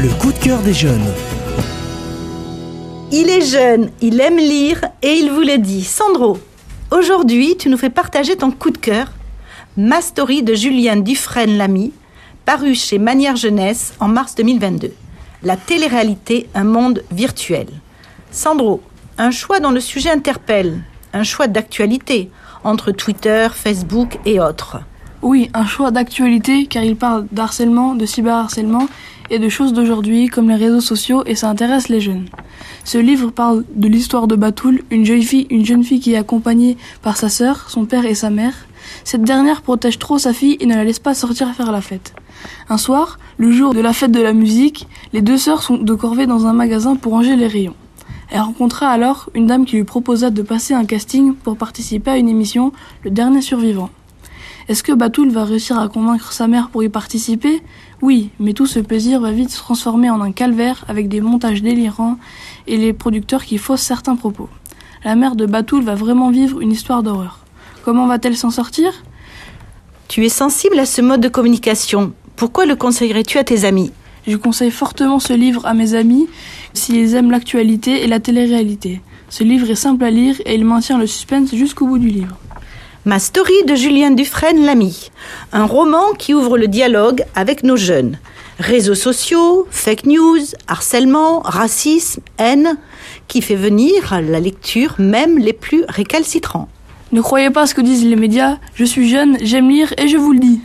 Le coup de cœur des jeunes. Il est jeune, il aime lire et il vous l'a dit. Sandro, aujourd'hui, tu nous fais partager ton coup de cœur, Ma story de Julien Dufresne-Lamy, paru chez Manière Jeunesse en mars 2022. La télé-réalité, un monde virtuel. Sandro, un choix dont le sujet interpelle, un choix d'actualité entre Twitter, Facebook et autres. Oui, un choix d'actualité car il parle d'harcèlement, de cyberharcèlement et de choses d'aujourd'hui comme les réseaux sociaux et ça intéresse les jeunes. Ce livre parle de l'histoire de Batoul, une jeune fille, une jeune fille qui est accompagnée par sa sœur, son père et sa mère. Cette dernière protège trop sa fille et ne la laisse pas sortir faire la fête. Un soir, le jour de la fête de la musique, les deux sœurs sont de corvée dans un magasin pour ranger les rayons. Elle rencontra alors une dame qui lui proposa de passer un casting pour participer à une émission, Le Dernier Survivant. Est-ce que Batoul va réussir à convaincre sa mère pour y participer? Oui, mais tout ce plaisir va vite se transformer en un calvaire avec des montages délirants et les producteurs qui faussent certains propos. La mère de Batoul va vraiment vivre une histoire d'horreur. Comment va-t-elle s'en sortir? Tu es sensible à ce mode de communication. Pourquoi le conseillerais-tu à tes amis? Je conseille fortement ce livre à mes amis s'ils aiment l'actualité et la télé-réalité. Ce livre est simple à lire et il maintient le suspense jusqu'au bout du livre. Ma story de Julien Dufresne Lamy, un roman qui ouvre le dialogue avec nos jeunes. Réseaux sociaux, fake news, harcèlement, racisme, haine, qui fait venir à la lecture même les plus récalcitrants. Ne croyez pas ce que disent les médias, je suis jeune, j'aime lire et je vous le dis.